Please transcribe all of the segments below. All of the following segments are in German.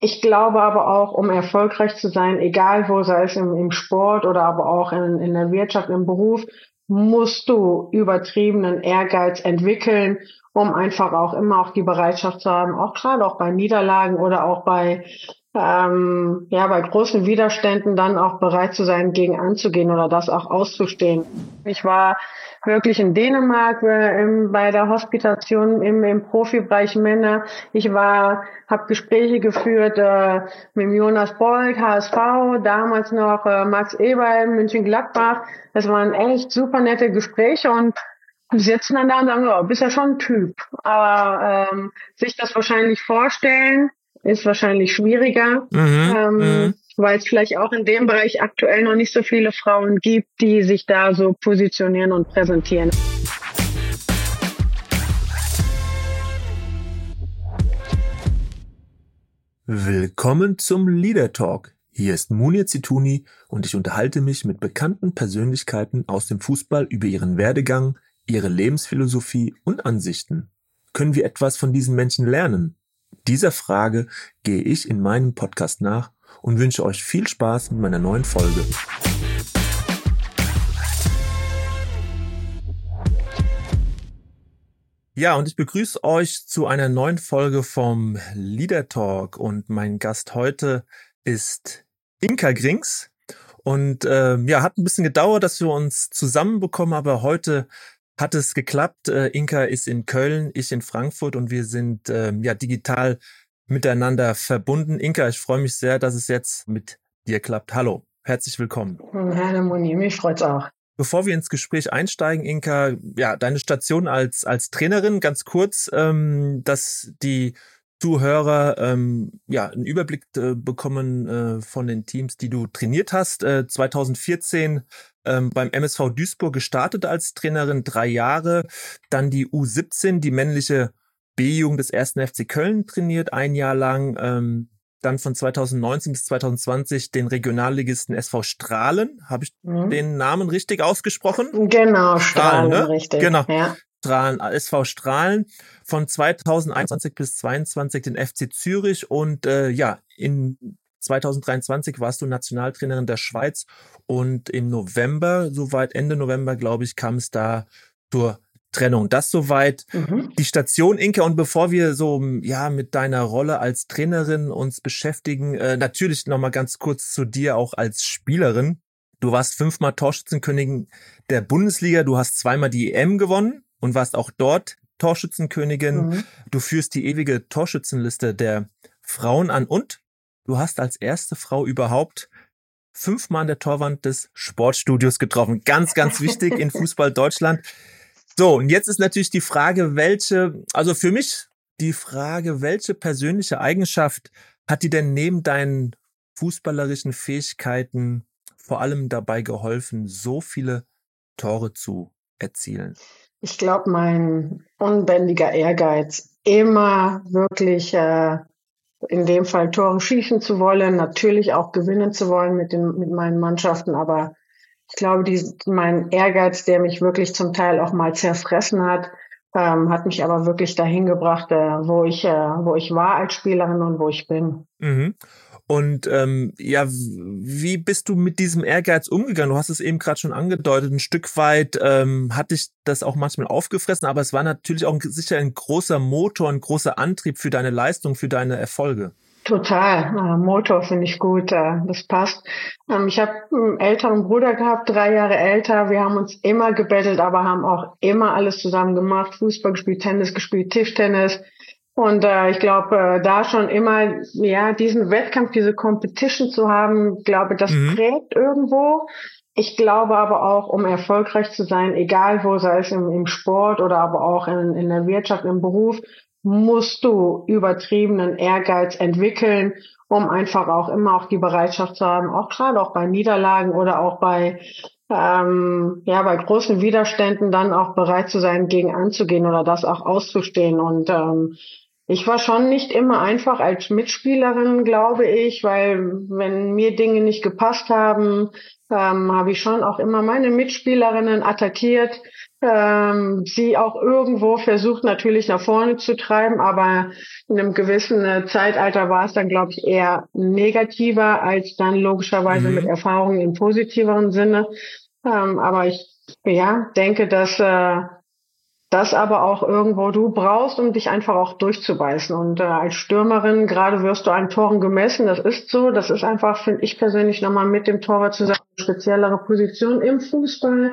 Ich glaube aber auch, um erfolgreich zu sein, egal wo, sei es im, im Sport oder aber auch in, in der Wirtschaft, im Beruf, musst du übertriebenen Ehrgeiz entwickeln, um einfach auch immer auch die Bereitschaft zu haben, auch gerade auch bei Niederlagen oder auch bei ähm, ja bei großen Widerständen dann auch bereit zu sein, gegen anzugehen oder das auch auszustehen. Ich war wirklich in Dänemark äh, im, bei der Hospitation im, im Profibereich Männer. Ich war, habe Gespräche geführt äh, mit Jonas Bold, HSV, damals noch äh, Max Eber, München Gladbach. Das waren echt super nette Gespräche und sitzen dann da und sagen, oh, bist ja schon ein Typ. Aber ähm, sich das wahrscheinlich vorstellen, ist wahrscheinlich schwieriger. Mhm, ähm, mhm weil es vielleicht auch in dem Bereich aktuell noch nicht so viele Frauen gibt, die sich da so positionieren und präsentieren. Willkommen zum Leader Talk. Hier ist Munir Zituni und ich unterhalte mich mit bekannten Persönlichkeiten aus dem Fußball über ihren Werdegang, ihre Lebensphilosophie und Ansichten. Können wir etwas von diesen Menschen lernen? Dieser Frage gehe ich in meinem Podcast nach und wünsche euch viel Spaß mit meiner neuen Folge. Ja, und ich begrüße euch zu einer neuen Folge vom Leader Talk und mein Gast heute ist Inka Grings. Und äh, ja, hat ein bisschen gedauert, dass wir uns zusammenbekommen, aber heute hat es geklappt. Äh, Inka ist in Köln, ich in Frankfurt und wir sind äh, ja digital miteinander verbunden. Inka, ich freue mich sehr, dass es jetzt mit dir klappt. Hallo, herzlich willkommen. Hallo Moni, mich freut's auch. Bevor wir ins Gespräch einsteigen, Inka, ja, deine Station als, als Trainerin, ganz kurz, ähm, dass die Zuhörer ähm, ja einen Überblick äh, bekommen äh, von den Teams, die du trainiert hast. Äh, 2014 ähm, beim MSV Duisburg gestartet als Trainerin, drei Jahre. Dann die U17, die männliche B-Jugend des ersten FC Köln trainiert, ein Jahr lang. Ähm, dann von 2019 bis 2020 den Regionalligisten SV Strahlen. Habe ich mhm. den Namen richtig ausgesprochen? Genau, Strahlen, Strahlen ne? richtig. Genau. Ja. Strahlen, SV Strahlen von 2021 bis 2022 den FC Zürich und äh, ja, in 2023 warst du Nationaltrainerin der Schweiz und im November, soweit Ende November, glaube ich, kam es da zur Trennung. Das soweit mhm. die Station Inke. Und bevor wir so ja mit deiner Rolle als Trainerin uns beschäftigen, äh, natürlich noch mal ganz kurz zu dir auch als Spielerin. Du warst fünfmal Torschützenkönigin der Bundesliga. Du hast zweimal die EM gewonnen und warst auch dort Torschützenkönigin. Mhm. Du führst die ewige Torschützenliste der Frauen an und du hast als erste Frau überhaupt fünfmal an der Torwand des Sportstudios getroffen. Ganz, ganz wichtig in Fußball Deutschland. So, und jetzt ist natürlich die Frage, welche, also für mich die Frage, welche persönliche Eigenschaft hat dir denn neben deinen fußballerischen Fähigkeiten vor allem dabei geholfen, so viele Tore zu erzielen? Ich glaube, mein unbändiger Ehrgeiz, immer wirklich äh, in dem Fall Tore schießen zu wollen, natürlich auch gewinnen zu wollen mit, den, mit meinen Mannschaften, aber ich glaube, die, mein Ehrgeiz, der mich wirklich zum Teil auch mal zerfressen hat, ähm, hat mich aber wirklich dahin gebracht, äh, wo ich, äh, wo ich war als Spielerin und wo ich bin. Mhm. Und ähm, ja, wie bist du mit diesem Ehrgeiz umgegangen? Du hast es eben gerade schon angedeutet, ein Stück weit ähm, hat dich das auch manchmal aufgefressen, aber es war natürlich auch sicher ein großer Motor, ein großer Antrieb für deine Leistung, für deine Erfolge. Total. Äh, Motor finde ich gut. Äh, das passt. Ähm, ich habe einen älteren Bruder gehabt, drei Jahre älter. Wir haben uns immer gebettelt, aber haben auch immer alles zusammen gemacht. Fußball gespielt, Tennis gespielt, Tischtennis. Und äh, ich glaube, äh, da schon immer, ja, diesen Wettkampf, diese Competition zu haben, glaube, das mhm. prägt irgendwo. Ich glaube aber auch, um erfolgreich zu sein, egal wo, sei es im, im Sport oder aber auch in, in der Wirtschaft, im Beruf, musst du übertriebenen Ehrgeiz entwickeln, um einfach auch immer auch die Bereitschaft zu haben, auch gerade auch bei Niederlagen oder auch bei ähm, ja bei großen Widerständen dann auch bereit zu sein, gegen anzugehen oder das auch auszustehen. Und ähm, ich war schon nicht immer einfach als Mitspielerin, glaube ich, weil wenn mir Dinge nicht gepasst haben, ähm, habe ich schon auch immer meine Mitspielerinnen attackiert ähm, sie auch irgendwo versucht natürlich nach vorne zu treiben, aber in einem gewissen äh, Zeitalter war es dann, glaube ich, eher negativer als dann logischerweise mhm. mit Erfahrungen im positiveren Sinne. Ähm, aber ich ja, denke, dass äh, das aber auch irgendwo du brauchst, um dich einfach auch durchzubeißen. Und äh, als Stürmerin, gerade wirst du an Toren gemessen, das ist so. Das ist einfach, finde ich persönlich, nochmal mit dem Torwart zusammen eine speziellere Position im Fußball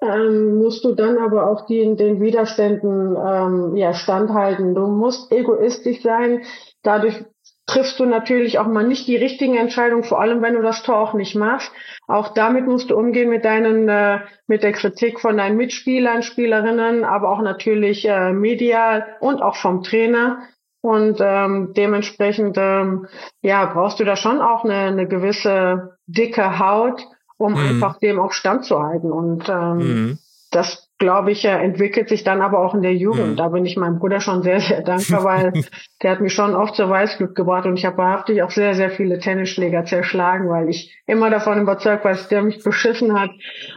ähm, musst du dann aber auch die, den Widerständen ähm, ja, standhalten. Du musst egoistisch sein. Dadurch triffst du natürlich auch mal nicht die richtigen Entscheidungen, vor allem wenn du das Tor auch nicht machst. Auch damit musst du umgehen mit deinen, äh, mit der Kritik von deinen Mitspielern, Spielerinnen, aber auch natürlich äh, medial und auch vom Trainer. Und ähm, dementsprechend ähm, ja brauchst du da schon auch eine, eine gewisse dicke Haut, um mhm. einfach dem auch standzuhalten. Und ähm, mhm. das glaube ich, entwickelt sich dann aber auch in der Jugend. Mhm. Da bin ich meinem Bruder schon sehr, sehr dankbar, weil der hat mich schon oft zur Weißglück gebracht und ich habe wahrhaftig auch sehr, sehr viele Tennisschläger zerschlagen, weil ich immer davon überzeugt war, dass der mich beschissen hat.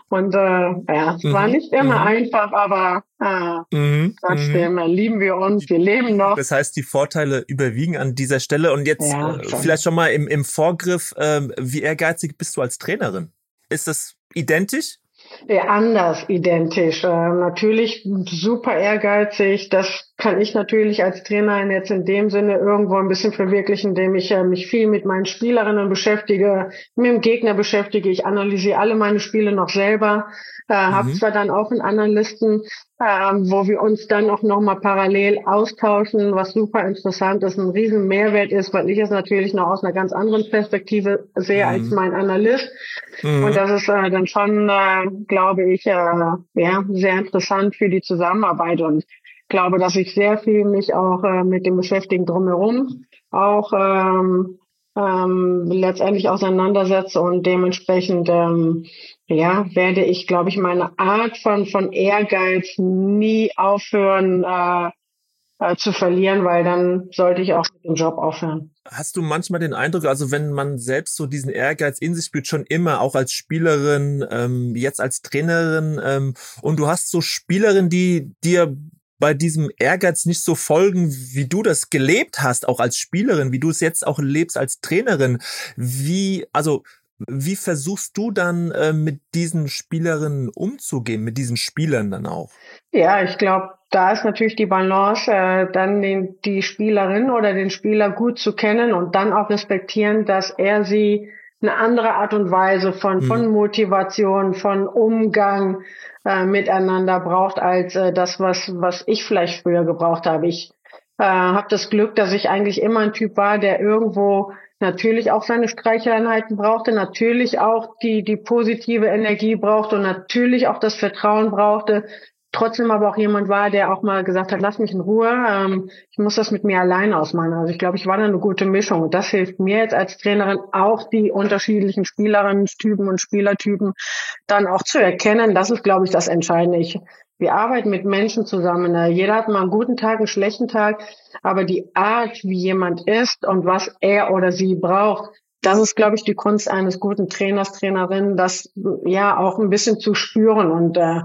Und äh, ja, es mhm. war nicht immer mhm. einfach, aber äh, mhm. trotzdem äh, lieben wir uns, wir leben noch. Das heißt, die Vorteile überwiegen an dieser Stelle. Und jetzt ja, äh, vielleicht schon mal im, im Vorgriff, äh, wie ehrgeizig bist du als Trainerin? Ist das identisch? Ja, anders identisch. Äh, natürlich super ehrgeizig. Das kann ich natürlich als Trainerin jetzt in dem Sinne irgendwo ein bisschen verwirklichen, indem ich äh, mich viel mit meinen Spielerinnen beschäftige, mit dem Gegner beschäftige. Ich analysiere alle meine Spiele noch selber. Äh, mhm. Habe zwar dann auch in anderen Listen ähm, wo wir uns dann auch nochmal parallel austauschen, was super interessant ist, ein riesen Mehrwert ist, weil ich es natürlich noch aus einer ganz anderen Perspektive sehe mhm. als mein Analyst. Mhm. Und das ist äh, dann schon, äh, glaube ich, äh, ja, sehr interessant für die Zusammenarbeit und glaube, dass ich sehr viel mich auch äh, mit dem Beschäftigen drumherum auch ähm, ähm, letztendlich auseinandersetze und dementsprechend ähm, ja, werde ich, glaube ich, meine Art von, von Ehrgeiz nie aufhören äh, äh, zu verlieren, weil dann sollte ich auch mit dem Job aufhören. Hast du manchmal den Eindruck, also wenn man selbst so diesen Ehrgeiz in sich spürt, schon immer, auch als Spielerin, ähm, jetzt als Trainerin, ähm, und du hast so Spielerinnen, die dir bei diesem Ehrgeiz nicht so folgen, wie du das gelebt hast, auch als Spielerin, wie du es jetzt auch lebst als Trainerin. Wie, also wie versuchst du dann äh, mit diesen Spielerinnen umzugehen, mit diesen Spielern dann auch? Ja, ich glaube, da ist natürlich die Balance, äh, dann den, die Spielerin oder den Spieler gut zu kennen und dann auch respektieren, dass er sie eine andere Art und Weise von, mhm. von Motivation, von Umgang äh, miteinander braucht, als äh, das, was, was ich vielleicht früher gebraucht habe. Ich äh, habe das Glück, dass ich eigentlich immer ein Typ war, der irgendwo natürlich auch seine Streicheleinheiten brauchte, natürlich auch die, die positive Energie brauchte und natürlich auch das Vertrauen brauchte. Trotzdem aber auch jemand war, der auch mal gesagt hat, lass mich in Ruhe, ähm, ich muss das mit mir allein ausmachen. Also ich glaube, ich war da eine gute Mischung und das hilft mir jetzt als Trainerin auch die unterschiedlichen Spielerinnen-Typen und Spielertypen dann auch zu erkennen. Das ist, glaube ich, das Entscheidende. Ich wir arbeiten mit Menschen zusammen. Ne? Jeder hat mal einen guten Tag, einen schlechten Tag, aber die Art, wie jemand ist und was er oder sie braucht, das ist, glaube ich, die Kunst eines guten Trainers, Trainerin, das ja auch ein bisschen zu spüren. Und äh,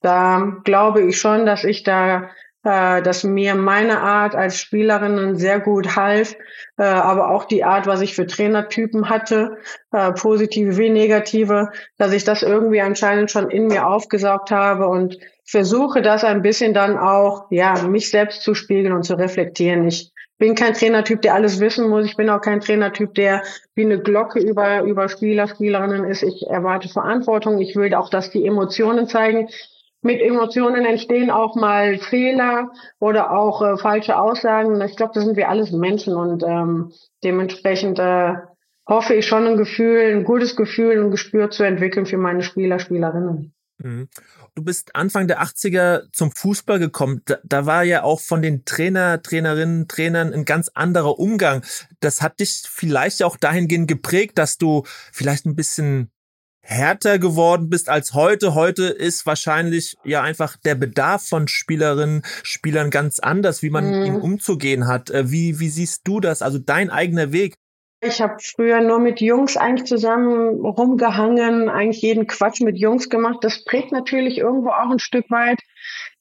da glaube ich schon, dass ich da äh, dass mir meine Art als Spielerin sehr gut half, äh, aber auch die Art, was ich für Trainertypen hatte, äh, positive wie negative, dass ich das irgendwie anscheinend schon in mir aufgesaugt habe und versuche das ein bisschen dann auch, ja, mich selbst zu spiegeln und zu reflektieren. Ich bin kein Trainertyp, der alles wissen muss. Ich bin auch kein Trainertyp, der wie eine Glocke über, über Spieler, Spielerinnen ist. Ich erwarte Verantwortung. Ich will auch, dass die Emotionen zeigen mit Emotionen entstehen auch mal Fehler oder auch äh, falsche Aussagen. Ich glaube, da sind wir alles Menschen und ähm, dementsprechend äh, hoffe ich schon ein Gefühl, ein gutes Gefühl, ein Gespür zu entwickeln für meine Spieler, Spielerinnen. Mhm. Du bist Anfang der 80er zum Fußball gekommen. Da, da, war ja auch von den Trainer, Trainerinnen, Trainern ein ganz anderer Umgang. Das hat dich vielleicht auch dahingehend geprägt, dass du vielleicht ein bisschen härter geworden bist als heute. Heute ist wahrscheinlich ja einfach der Bedarf von Spielerinnen, Spielern ganz anders, wie man mhm. ihm umzugehen hat. Äh, wie, wie siehst du das? Also dein eigener Weg? Ich habe früher nur mit Jungs eigentlich zusammen rumgehangen, eigentlich jeden Quatsch mit Jungs gemacht. Das prägt natürlich irgendwo auch ein Stück weit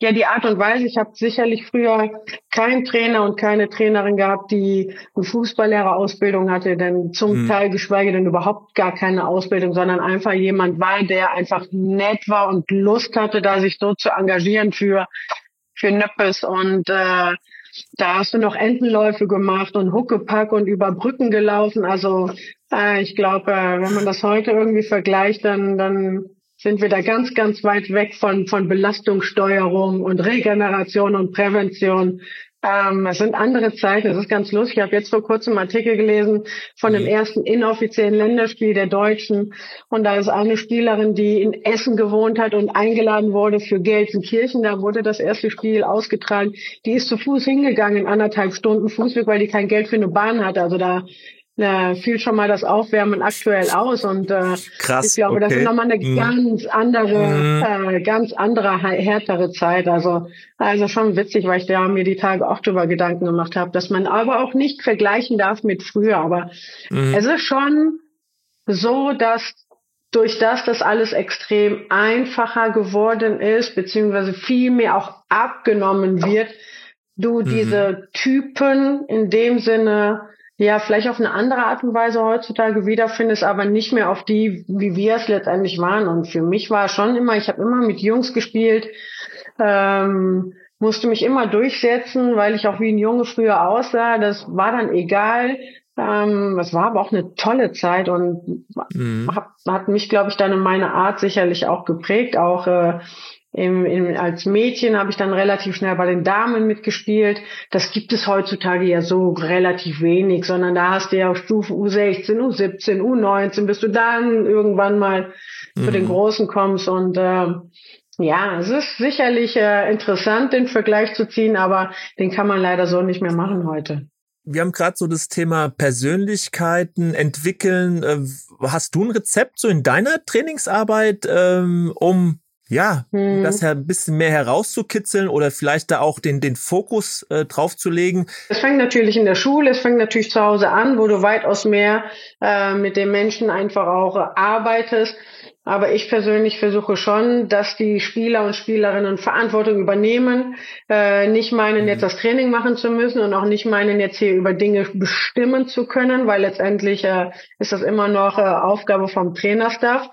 ja die Art und Weise. Ich habe sicherlich früher keinen Trainer und keine Trainerin gehabt, die eine Fußballlehrerausbildung hatte, denn zum mhm. Teil geschweige denn überhaupt gar keine Ausbildung, sondern einfach jemand war, der einfach nett war und Lust hatte, da sich so zu engagieren für für Nöppes und äh, da hast du noch Entenläufe gemacht und Huckepack und über Brücken gelaufen. Also äh, ich glaube, äh, wenn man das heute irgendwie vergleicht, dann, dann sind wir da ganz, ganz weit weg von, von Belastungssteuerung und Regeneration und Prävention. Ähm, es sind andere Zeiten, es ist ganz lustig. Ich habe jetzt vor kurzem einen Artikel gelesen von dem mhm. ersten inoffiziellen Länderspiel der Deutschen. Und da ist eine Spielerin, die in Essen gewohnt hat und eingeladen wurde für Gelsenkirchen. Da wurde das erste Spiel ausgetragen. Die ist zu Fuß hingegangen, anderthalb Stunden Fußweg, weil die kein Geld für eine Bahn hatte. Also da äh, fiel schon mal das Aufwärmen aktuell aus und äh, Krass, ich glaube, okay. das ist nochmal eine mhm. ganz andere, mhm. äh, ganz andere härtere Zeit. Also also schon witzig, weil ich da mir die Tage auch drüber Gedanken gemacht habe, dass man aber auch nicht vergleichen darf mit früher. Aber mhm. es ist schon so, dass durch das das alles extrem einfacher geworden ist, beziehungsweise viel mehr auch abgenommen wird, du mhm. diese Typen in dem Sinne ja, vielleicht auf eine andere Art und Weise heutzutage wiederfindest, aber nicht mehr auf die, wie wir es letztendlich waren. Und für mich war schon immer, ich habe immer mit Jungs gespielt, ähm, musste mich immer durchsetzen, weil ich auch wie ein Junge früher aussah. Das war dann egal. Ähm, das war aber auch eine tolle Zeit und mhm. hat, hat mich, glaube ich, dann in meiner Art sicherlich auch geprägt. Auch äh, im, im, als Mädchen habe ich dann relativ schnell bei den Damen mitgespielt. Das gibt es heutzutage ja so relativ wenig, sondern da hast du ja auf Stufe U16, U17, U19, bis du dann irgendwann mal mhm. zu den mhm. Großen kommst. Und äh, ja, es ist sicherlich äh, interessant, den Vergleich zu ziehen, aber den kann man leider so nicht mehr machen heute. Wir haben gerade so das Thema Persönlichkeiten entwickeln. Äh, hast du ein Rezept so in deiner Trainingsarbeit, ähm, um ja, hm. das ja ein bisschen mehr herauszukitzeln oder vielleicht da auch den, den Fokus äh, drauf zu legen. Es fängt natürlich in der Schule, es fängt natürlich zu Hause an, wo du weitaus mehr äh, mit den Menschen einfach auch äh, arbeitest. Aber ich persönlich versuche schon, dass die Spieler und Spielerinnen Verantwortung übernehmen, äh, nicht meinen, jetzt mhm. das Training machen zu müssen und auch nicht meinen, jetzt hier über Dinge bestimmen zu können, weil letztendlich äh, ist das immer noch äh, Aufgabe vom Trainerstaff.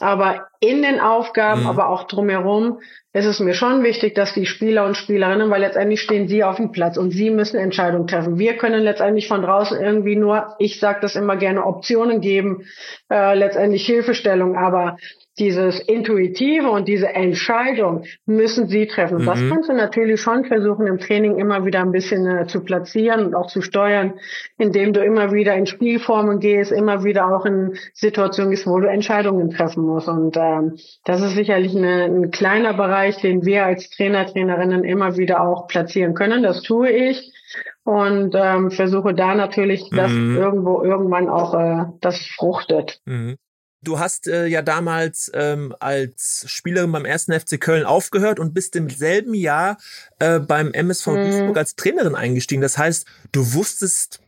Aber in den Aufgaben, mhm. aber auch drumherum, ist es mir schon wichtig, dass die Spieler und Spielerinnen, weil letztendlich stehen sie auf dem Platz und sie müssen Entscheidungen treffen. Wir können letztendlich von draußen irgendwie nur, ich sage das immer gerne, Optionen geben, äh, letztendlich Hilfestellung. Aber dieses Intuitive und diese Entscheidung müssen sie treffen. Mhm. Das kannst du natürlich schon versuchen, im Training immer wieder ein bisschen äh, zu platzieren und auch zu steuern, indem du immer wieder in Spielformen gehst, immer wieder auch in Situationen gehst, wo du Entscheidungen treffen musst. Und ähm, das ist sicherlich eine, ein kleiner Bereich, den wir als Trainer, Trainerinnen immer wieder auch platzieren können. Das tue ich und ähm, versuche da natürlich, dass mhm. irgendwo irgendwann auch äh, das fruchtet. Mhm. Du hast äh, ja damals ähm, als Spielerin beim ersten FC Köln aufgehört und bist im selben Jahr äh, beim MSV mhm. Duisburg als Trainerin eingestiegen. Das heißt, du wusstest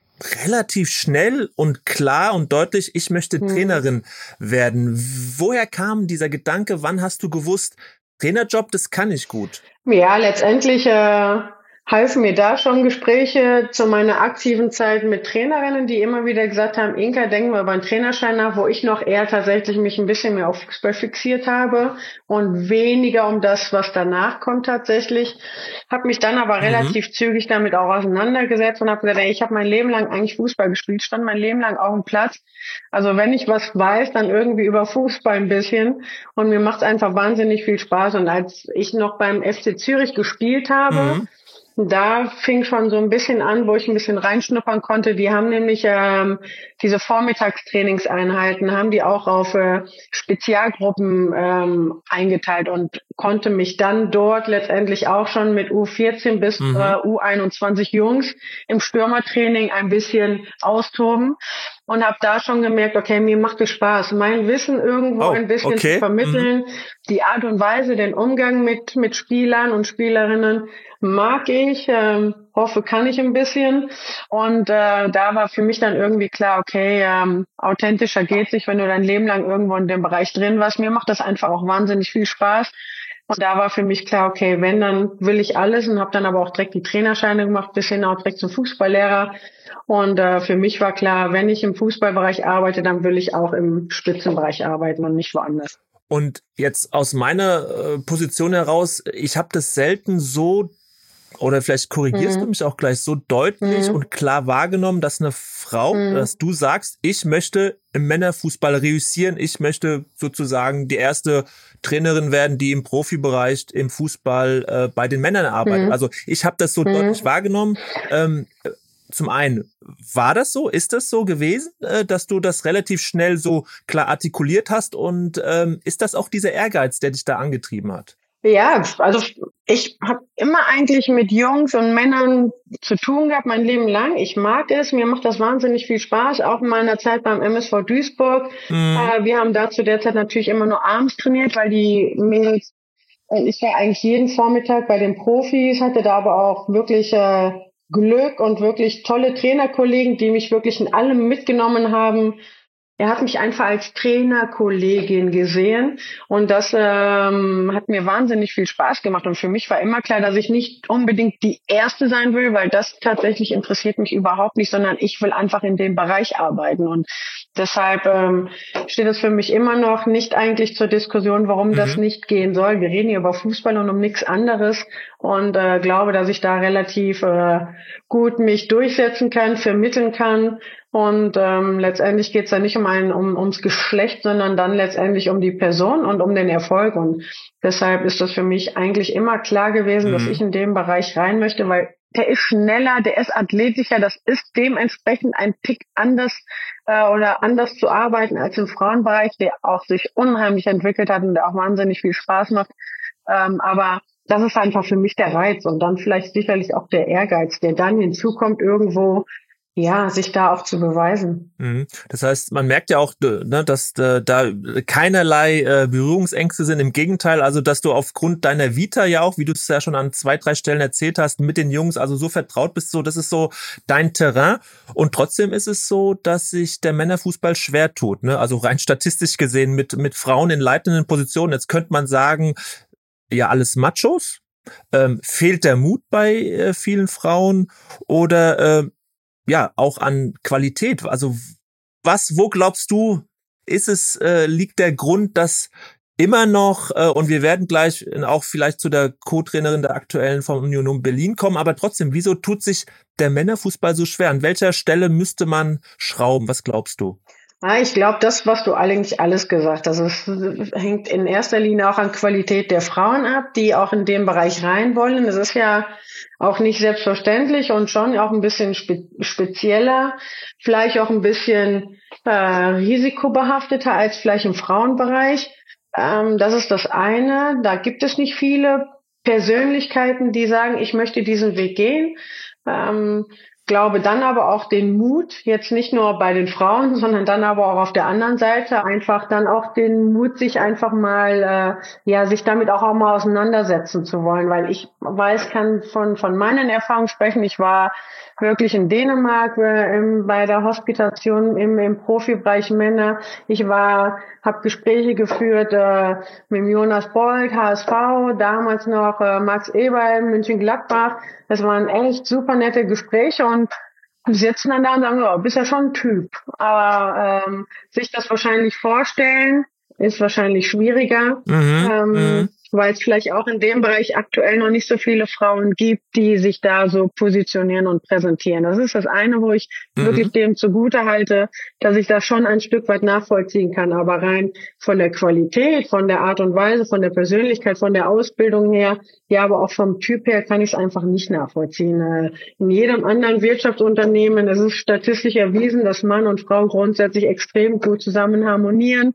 relativ schnell und klar und deutlich, ich möchte mhm. Trainerin werden. Woher kam dieser Gedanke? Wann hast du gewusst, Trainerjob, das kann ich gut? Ja, letztendlich äh, halfen mir da schon Gespräche zu meiner aktiven Zeit mit Trainerinnen, die immer wieder gesagt haben, Inka, denk mal über einen Trainerschein nach, wo ich noch eher tatsächlich mich ein bisschen mehr auf Fußball fixiert habe und weniger um das, was danach kommt tatsächlich. Habe mich dann aber mhm. relativ zügig damit auch auseinandergesetzt und habe gesagt, ey, ich habe mein Leben lang eigentlich Fußball gespielt, stand mein Leben lang auf dem Platz. Also wenn ich was weiß, dann irgendwie über Fußball ein bisschen und mir macht es einfach wahnsinnig viel Spaß. Und als ich noch beim FC Zürich gespielt habe, mhm da fing schon so ein bisschen an, wo ich ein bisschen reinschnuppern konnte. Die haben nämlich ähm, diese Vormittagstrainingseinheiten, haben die auch auf äh, Spezialgruppen ähm, eingeteilt und konnte mich dann dort letztendlich auch schon mit U14 bis mhm. äh, U21 Jungs im Stürmertraining ein bisschen austoben und habe da schon gemerkt, okay, mir macht es Spaß, mein Wissen irgendwo oh, ein bisschen okay. zu vermitteln, mhm. die Art und Weise, den Umgang mit mit Spielern und Spielerinnen mag ich. Ähm, hoffe, kann ich ein bisschen. Und äh, da war für mich dann irgendwie klar, okay, ähm, authentischer geht sich, wenn du dein Leben lang irgendwo in dem Bereich drin warst. Mir macht das einfach auch wahnsinnig viel Spaß. Und da war für mich klar, okay, wenn, dann will ich alles und habe dann aber auch direkt die Trainerscheine gemacht, bis hin auch direkt zum Fußballlehrer. Und äh, für mich war klar, wenn ich im Fußballbereich arbeite, dann will ich auch im Spitzenbereich arbeiten und nicht woanders. Und jetzt aus meiner äh, Position heraus, ich habe das selten so oder vielleicht korrigierst mhm. du mich auch gleich so deutlich mhm. und klar wahrgenommen, dass eine Frau, mhm. dass du sagst, ich möchte im Männerfußball reüssieren, ich möchte sozusagen die erste Trainerin werden, die im Profibereich im Fußball äh, bei den Männern arbeitet. Mhm. Also ich habe das so mhm. deutlich wahrgenommen. Ähm, zum einen, war das so? Ist das so gewesen, äh, dass du das relativ schnell so klar artikuliert hast? Und ähm, ist das auch dieser Ehrgeiz, der dich da angetrieben hat? Ja, also ich habe immer eigentlich mit Jungs und Männern zu tun gehabt, mein Leben lang. Ich mag es, mir macht das wahnsinnig viel Spaß, auch in meiner Zeit beim MSV Duisburg. Mhm. Äh, wir haben da zu der Zeit natürlich immer nur abends trainiert, weil die Mädels, äh, ich war eigentlich jeden Vormittag bei den Profis, hatte da aber auch wirklich äh, Glück und wirklich tolle Trainerkollegen, die mich wirklich in allem mitgenommen haben. Er hat mich einfach als Trainerkollegin gesehen und das ähm, hat mir wahnsinnig viel Spaß gemacht. Und für mich war immer klar, dass ich nicht unbedingt die Erste sein will, weil das tatsächlich interessiert mich überhaupt nicht, sondern ich will einfach in dem Bereich arbeiten. Und deshalb ähm, steht es für mich immer noch nicht eigentlich zur Diskussion, warum mhm. das nicht gehen soll. Wir reden hier über Fußball und um nichts anderes und äh, glaube, dass ich da relativ äh, gut mich durchsetzen kann, vermitteln kann und ähm, letztendlich geht es ja nicht um ein, um, ums Geschlecht, sondern dann letztendlich um die Person und um den Erfolg. Und deshalb ist das für mich eigentlich immer klar gewesen, mhm. dass ich in dem Bereich rein möchte, weil der ist schneller, der ist athletischer, das ist dementsprechend ein Tick anders äh, oder anders zu arbeiten als im Frauenbereich, der auch sich unheimlich entwickelt hat und der auch wahnsinnig viel Spaß macht. Ähm, aber das ist einfach für mich der Reiz und dann vielleicht sicherlich auch der Ehrgeiz, der dann hinzukommt irgendwo, ja, sich da auch zu beweisen. Mhm. Das heißt, man merkt ja auch, ne, dass äh, da keinerlei äh, Berührungsängste sind. Im Gegenteil, also dass du aufgrund deiner Vita ja auch, wie du es ja schon an zwei, drei Stellen erzählt hast, mit den Jungs also so vertraut bist, so das ist so dein Terrain. Und trotzdem ist es so, dass sich der Männerfußball schwer tut. Ne? Also rein statistisch gesehen mit mit Frauen in leitenden Positionen. Jetzt könnte man sagen, ja alles Machos. Ähm, fehlt der Mut bei äh, vielen Frauen oder äh, ja auch an Qualität. Also was, wo glaubst du, ist es, äh, liegt der Grund, dass immer noch, äh, und wir werden gleich auch vielleicht zu der Co-Trainerin der aktuellen von Union Berlin kommen, aber trotzdem, wieso tut sich der Männerfußball so schwer? An welcher Stelle müsste man schrauben? Was glaubst du? Ah, ich glaube, das, was du eigentlich alles gesagt hast, es hängt in erster Linie auch an Qualität der Frauen ab, die auch in dem Bereich rein wollen. Es ist ja auch nicht selbstverständlich und schon auch ein bisschen spe spezieller, vielleicht auch ein bisschen äh, risikobehafteter als vielleicht im Frauenbereich. Ähm, das ist das eine. Da gibt es nicht viele Persönlichkeiten, die sagen, ich möchte diesen Weg gehen. Ähm, glaube dann aber auch den Mut, jetzt nicht nur bei den Frauen, sondern dann aber auch auf der anderen Seite einfach dann auch den Mut, sich einfach mal, äh, ja, sich damit auch, auch mal auseinandersetzen zu wollen, weil ich weiß, kann von, von meinen Erfahrungen sprechen. Ich war wirklich in Dänemark äh, bei der Hospitation im, im Profibereich Männer. Ich war, habe Gespräche geführt äh, mit Jonas Bold, HSV, damals noch äh, Max Eberl, München Gladbach. Das waren echt super nette Gespräche und sitzen dann da und sagen, oh, bist ja schon ein Typ. Aber ähm, sich das wahrscheinlich vorstellen, ist wahrscheinlich schwieriger. Mhm, ähm, mhm weil es vielleicht auch in dem Bereich aktuell noch nicht so viele Frauen gibt, die sich da so positionieren und präsentieren. Das ist das eine, wo ich mhm. wirklich dem zugute halte, dass ich das schon ein Stück weit nachvollziehen kann. Aber rein von der Qualität, von der Art und Weise, von der Persönlichkeit, von der Ausbildung her, ja, aber auch vom Typ her kann ich es einfach nicht nachvollziehen. Äh, in jedem anderen Wirtschaftsunternehmen, es ist statistisch erwiesen, dass Mann und Frau grundsätzlich extrem gut zusammen harmonieren,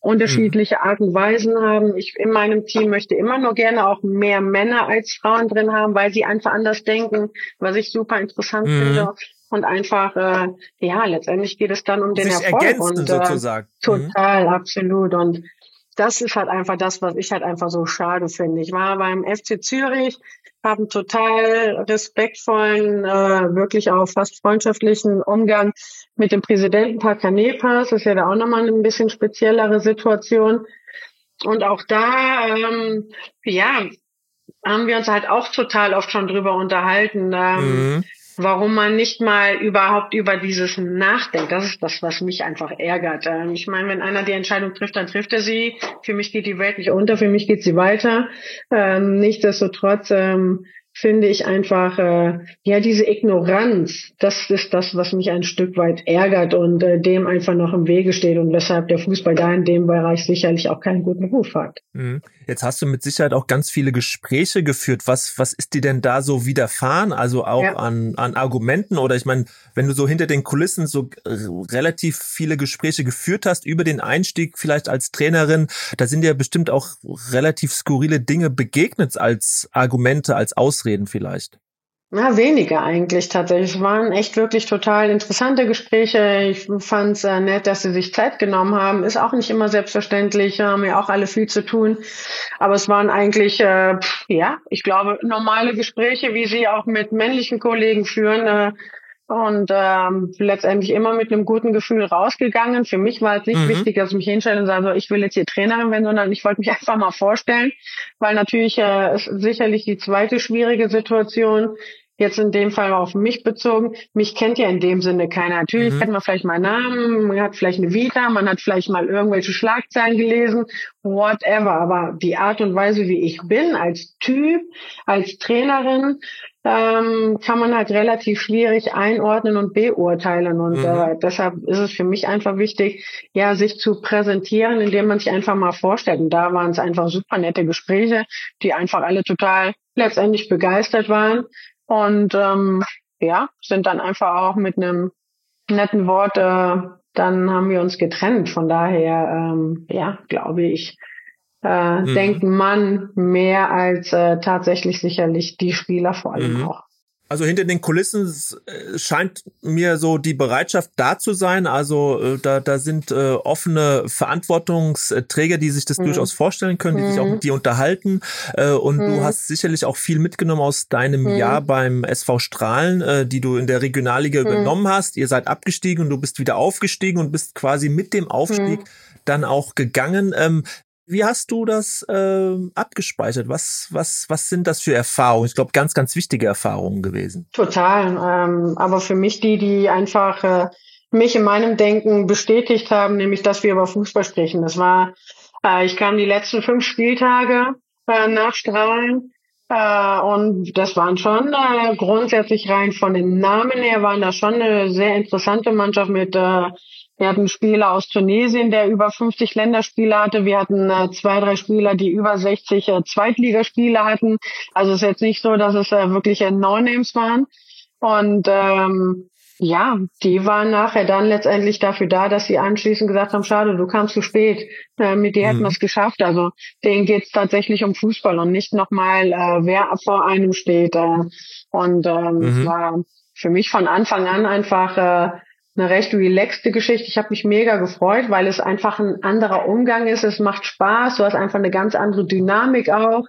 unterschiedliche mhm. Arten und Weisen haben. Ich in meinem Team möchte immer nur gerne auch mehr Männer als Frauen drin haben, weil sie einfach anders denken, was ich super interessant mhm. finde. Und einfach, äh, ja, letztendlich geht es dann um den Sich Erfolg. Und, äh, sozusagen. Total, mhm. absolut. Und das ist halt einfach das, was ich halt einfach so schade finde. Ich war beim FC Zürich haben total respektvollen, äh, wirklich auch fast freundschaftlichen Umgang mit dem Präsidenten Pakanepas. Das ist ja da auch nochmal eine ein bisschen speziellere Situation. Und auch da, ähm, ja, haben wir uns halt auch total oft schon drüber unterhalten. Ähm, mhm warum man nicht mal überhaupt über dieses nachdenkt. Das ist das, was mich einfach ärgert. Ähm, ich meine, wenn einer die Entscheidung trifft, dann trifft er sie. Für mich geht die Welt nicht unter, für mich geht sie weiter. Ähm, nichtsdestotrotz ähm, finde ich einfach, äh, ja, diese Ignoranz, das ist das, was mich ein Stück weit ärgert und äh, dem einfach noch im Wege steht und weshalb der Fußball da in dem Bereich sicherlich auch keinen guten Ruf hat. Mhm. Jetzt hast du mit Sicherheit auch ganz viele Gespräche geführt. Was, was ist dir denn da so widerfahren? Also auch ja. an, an Argumenten oder ich meine, wenn du so hinter den Kulissen so relativ viele Gespräche geführt hast über den Einstieg vielleicht als Trainerin, da sind dir bestimmt auch relativ skurrile Dinge begegnet als Argumente, als Ausreden. Ausreden vielleicht? Na, weniger eigentlich tatsächlich. Es waren echt wirklich total interessante Gespräche. Ich fand es äh, nett, dass sie sich Zeit genommen haben. Ist auch nicht immer selbstverständlich, haben ja auch alle viel zu tun. Aber es waren eigentlich, äh, ja, ich glaube, normale Gespräche, wie sie auch mit männlichen Kollegen führen. Äh, und ähm, letztendlich immer mit einem guten Gefühl rausgegangen. Für mich war es nicht mhm. wichtig, dass ich mich hinstelle und sage, so, ich will jetzt hier Trainerin werden, sondern ich wollte mich einfach mal vorstellen, weil natürlich äh, ist sicherlich die zweite schwierige Situation, jetzt in dem Fall auf mich bezogen, mich kennt ja in dem Sinne keiner. Natürlich mhm. kennt man vielleicht mal Namen, man hat vielleicht eine Vita, man hat vielleicht mal irgendwelche Schlagzeilen gelesen, whatever. Aber die Art und Weise, wie ich bin, als Typ, als Trainerin, ähm, kann man halt relativ schwierig einordnen und beurteilen. Und mhm. äh, deshalb ist es für mich einfach wichtig, ja, sich zu präsentieren, indem man sich einfach mal vorstellt. Und da waren es einfach super nette Gespräche, die einfach alle total letztendlich begeistert waren. Und ähm, ja, sind dann einfach auch mit einem netten Wort, äh, dann haben wir uns getrennt. Von daher, ähm, ja, glaube ich, äh, mhm. denkt man mehr als äh, tatsächlich sicherlich die Spieler vor allem mhm. auch. Also hinter den Kulissen äh, scheint mir so die Bereitschaft da zu sein. Also äh, da, da sind äh, offene Verantwortungsträger, die sich das mhm. durchaus vorstellen können, die mhm. sich auch mhm. mit dir unterhalten. Äh, und mhm. du hast sicherlich auch viel mitgenommen aus deinem mhm. Jahr beim SV Strahlen, äh, die du in der Regionalliga mhm. übernommen hast. Ihr seid abgestiegen und du bist wieder aufgestiegen und bist quasi mit dem Aufstieg dann auch gegangen. Ähm, wie hast du das äh, abgespeichert? Was, was, was sind das für Erfahrungen? Ich glaube, ganz, ganz wichtige Erfahrungen gewesen. Total. Ähm, aber für mich die, die einfach äh, mich in meinem Denken bestätigt haben, nämlich, dass wir über Fußball sprechen. Das war, äh, ich kam die letzten fünf Spieltage äh, nach Strahlen äh, und das waren schon äh, grundsätzlich rein von den Namen her waren das schon eine sehr interessante Mannschaft mit äh, wir hatten Spieler aus Tunesien, der über 50 Länderspiele hatte. Wir hatten äh, zwei, drei Spieler, die über 60 äh, Zweitligaspiele hatten. Also es ist jetzt nicht so, dass es äh, wirklich No-Names waren. Und ähm, ja, die waren nachher dann letztendlich dafür da, dass sie anschließend gesagt haben, schade, du kamst zu spät, äh, mit dir hätten mhm. wir es geschafft. Also denen geht es tatsächlich um Fußball und nicht nochmal, äh, wer vor einem steht. Äh. Und ähm, mhm. es war für mich von Anfang an einfach äh, eine recht relaxte Geschichte. Ich habe mich mega gefreut, weil es einfach ein anderer Umgang ist. Es macht Spaß. Du hast einfach eine ganz andere Dynamik auch.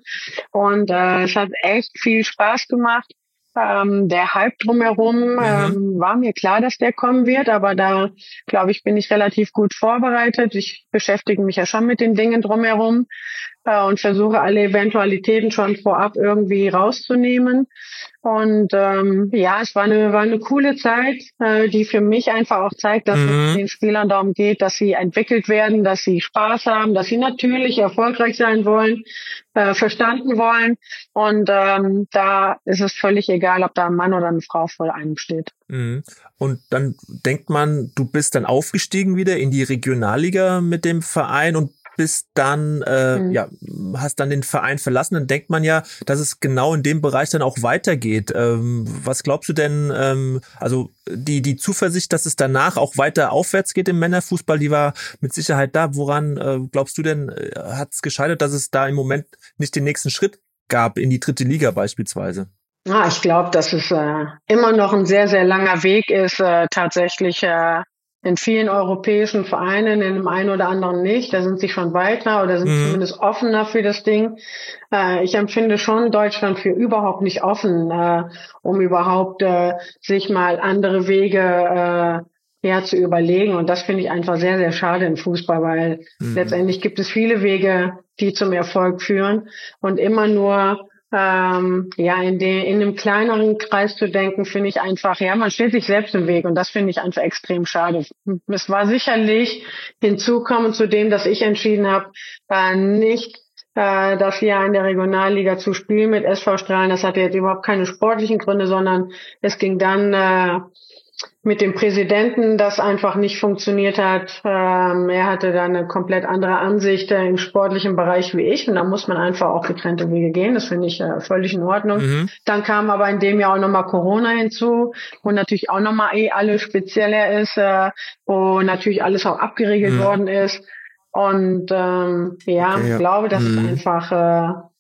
Und äh, es hat echt viel Spaß gemacht. Ähm, der Hype drumherum mhm. ähm, war mir klar, dass der kommen wird, aber da glaube ich, bin ich relativ gut vorbereitet. Ich beschäftige mich ja schon mit den Dingen drumherum äh, und versuche alle Eventualitäten schon vorab irgendwie rauszunehmen. Und ähm, ja, es war eine, war eine coole Zeit, äh, die für mich einfach auch zeigt, dass mhm. es den Spielern darum geht, dass sie entwickelt werden, dass sie Spaß haben, dass sie natürlich erfolgreich sein wollen, äh, verstanden wollen. Und ähm, da ist es völlig egal, ob da ein Mann oder eine Frau vor einem steht. Mhm. Und dann denkt man, du bist dann aufgestiegen wieder in die Regionalliga mit dem Verein und bist dann, äh, mhm. ja, hast dann den Verein verlassen, dann denkt man ja, dass es genau in dem Bereich dann auch weitergeht. Ähm, was glaubst du denn, ähm, also die, die Zuversicht, dass es danach auch weiter aufwärts geht im Männerfußball, die war mit Sicherheit da. Woran äh, glaubst du denn, äh, hat es gescheitert, dass es da im Moment nicht den nächsten Schritt gab in die dritte Liga beispielsweise? Ah, ich glaube, dass es äh, immer noch ein sehr, sehr langer Weg ist, äh, tatsächlich äh, in vielen europäischen Vereinen, in dem einen oder anderen nicht. Da sind sie schon weiter oder sind mhm. zumindest offener für das Ding. Äh, ich empfinde schon Deutschland für überhaupt nicht offen, äh, um überhaupt äh, sich mal andere Wege äh, ja, zu überlegen. Und das finde ich einfach sehr, sehr schade im Fußball, weil mhm. letztendlich gibt es viele Wege, die zum Erfolg führen und immer nur ähm, ja, in, de, in einem kleineren Kreis zu denken, finde ich einfach, ja, man steht sich selbst im Weg und das finde ich einfach extrem schade. Es war sicherlich hinzukommen zu dem, dass ich entschieden habe, äh, nicht äh, das Jahr in der Regionalliga zu spielen mit SV Strahlen. Das hatte jetzt überhaupt keine sportlichen Gründe, sondern es ging dann äh, mit dem Präsidenten das einfach nicht funktioniert hat. Ähm, er hatte da eine komplett andere Ansicht äh, im sportlichen Bereich wie ich und da muss man einfach auch getrennte Wege gehen. Das finde ich äh, völlig in Ordnung. Mhm. Dann kam aber in dem Jahr auch nochmal Corona hinzu und natürlich auch nochmal eh alles spezieller ist, äh, wo natürlich alles auch abgeregelt mhm. worden ist. Und ähm, ja, ja. glaube, das mhm. ist einfach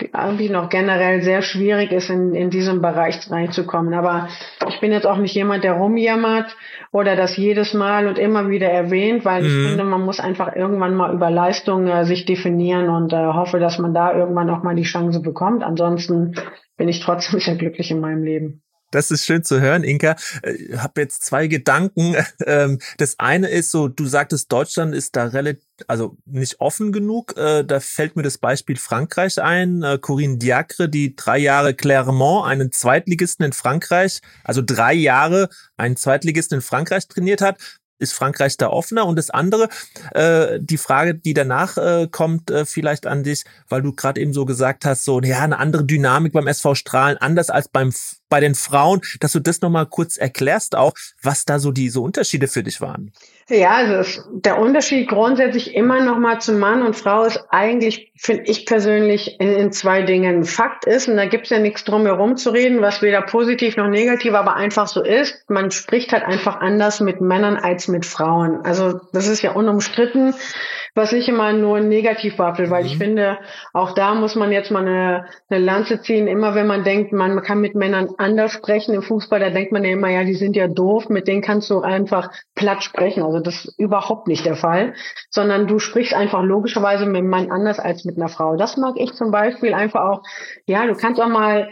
irgendwie noch generell sehr schwierig ist, in, in diesem Bereich reinzukommen. Aber ich bin jetzt auch nicht jemand, der rumjammert oder das jedes Mal und immer wieder erwähnt, weil mhm. ich finde, man muss einfach irgendwann mal über Leistung äh, sich definieren und äh, hoffe, dass man da irgendwann auch mal die Chance bekommt. Ansonsten bin ich trotzdem sehr glücklich in meinem Leben. Das ist schön zu hören, Inka. Ich äh, habe jetzt zwei Gedanken. Ähm, das eine ist so, du sagtest, Deutschland ist da relativ, also nicht offen genug. Äh, da fällt mir das Beispiel Frankreich ein. Äh, Corinne Diacre, die drei Jahre Clermont, einen Zweitligisten in Frankreich, also drei Jahre einen Zweitligisten in Frankreich trainiert hat, ist Frankreich da offener? Und das andere, die Frage, die danach kommt, vielleicht an dich, weil du gerade eben so gesagt hast, so ja, eine andere Dynamik beim SV Strahlen, anders als beim bei den Frauen, dass du das nochmal kurz erklärst, auch was da so diese Unterschiede für dich waren. Ja, also der Unterschied grundsätzlich immer noch mal zu Mann und Frau ist eigentlich, finde ich persönlich, in, in, zwei Dingen. Fakt ist, und da gibt es ja nichts drum herum zu reden, was weder positiv noch negativ, aber einfach so ist, man spricht halt einfach anders mit Männern als mit Frauen. Also das ist ja unumstritten, was ich immer nur negativ wappelt, weil mhm. ich finde, auch da muss man jetzt mal eine, eine Lanze ziehen. Immer wenn man denkt, man kann mit Männern anders sprechen im Fußball, da denkt man ja immer, ja, die sind ja doof, mit denen kannst du einfach platt sprechen. Also das ist überhaupt nicht der Fall, sondern du sprichst einfach logischerweise mit einem Mann anders als mit einer Frau. Das mag ich zum Beispiel einfach auch, ja, du kannst auch mal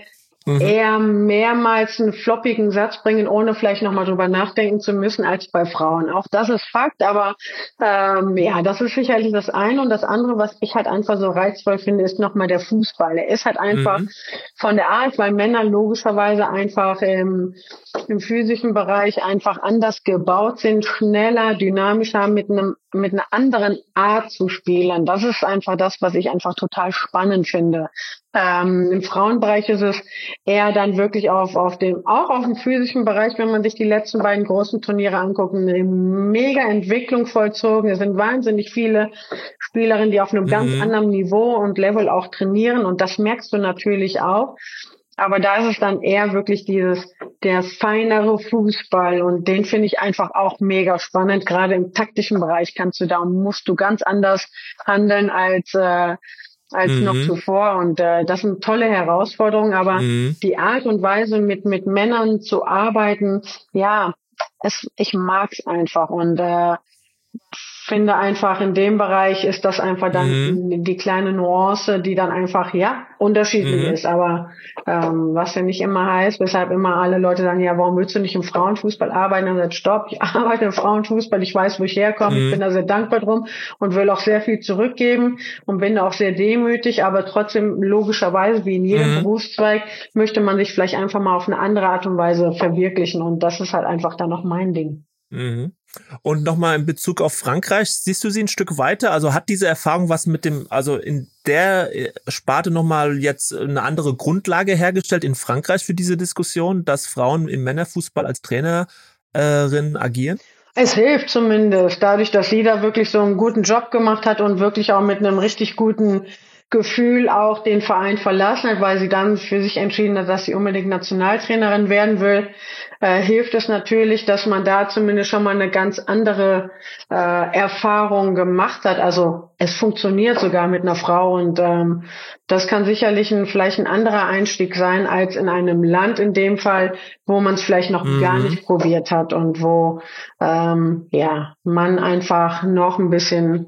mhm. eher mehrmals einen floppigen Satz bringen, ohne vielleicht nochmal drüber nachdenken zu müssen, als bei Frauen. Auch das ist Fakt, aber ähm, ja, das ist sicherlich das eine. Und das andere, was ich halt einfach so reizvoll finde, ist nochmal der Fußball. Er ist halt einfach mhm. von der Art, weil Männer logischerweise einfach im, im physischen Bereich einfach anders gebaut sind, schneller, dynamischer, mit einem mit einer anderen Art zu spielen. Das ist einfach das, was ich einfach total spannend finde. Ähm, Im Frauenbereich ist es eher dann wirklich auf, auf dem, auch auf dem physischen Bereich, wenn man sich die letzten beiden großen Turniere anguckt, eine mega Entwicklung vollzogen. Es sind wahnsinnig viele Spielerinnen, die auf einem mhm. ganz anderen Niveau und Level auch trainieren und das merkst du natürlich auch. Aber da ist es dann eher wirklich dieses, der feinere Fußball und den finde ich einfach auch mega spannend. Gerade im taktischen Bereich kannst du da und musst du ganz anders handeln als, äh, als mhm. noch zuvor. Und äh, das sind tolle Herausforderungen, aber mhm. die Art und Weise, mit, mit Männern zu arbeiten, ja, es, ich mag's einfach. Und äh, finde einfach in dem Bereich ist das einfach dann mhm. die kleine Nuance, die dann einfach ja unterschiedlich mhm. ist. Aber ähm, was ja nicht immer heißt, weshalb immer alle Leute sagen, ja, warum willst du nicht im Frauenfußball arbeiten? Und dann stopp, ich arbeite im Frauenfußball, ich weiß, wo ich herkomme, mhm. ich bin da sehr dankbar drum und will auch sehr viel zurückgeben und bin auch sehr demütig, aber trotzdem logischerweise, wie in jedem mhm. Berufszweig, möchte man sich vielleicht einfach mal auf eine andere Art und Weise verwirklichen und das ist halt einfach dann noch mein Ding. Mhm. Und nochmal in Bezug auf Frankreich, siehst du sie ein Stück weiter? Also hat diese Erfahrung was mit dem, also in der äh, Sparte nochmal jetzt eine andere Grundlage hergestellt in Frankreich für diese Diskussion, dass Frauen im Männerfußball als Trainerin agieren? Es hilft zumindest, dadurch, dass sie da wirklich so einen guten Job gemacht hat und wirklich auch mit einem richtig guten Gefühl auch den Verein verlassen hat, weil sie dann für sich entschieden hat, dass sie unbedingt Nationaltrainerin werden will, äh, hilft es natürlich, dass man da zumindest schon mal eine ganz andere äh, Erfahrung gemacht hat. Also es funktioniert sogar mit einer Frau und ähm, das kann sicherlich ein, vielleicht ein anderer Einstieg sein als in einem Land in dem Fall, wo man es vielleicht noch mhm. gar nicht probiert hat und wo ähm, ja man einfach noch ein bisschen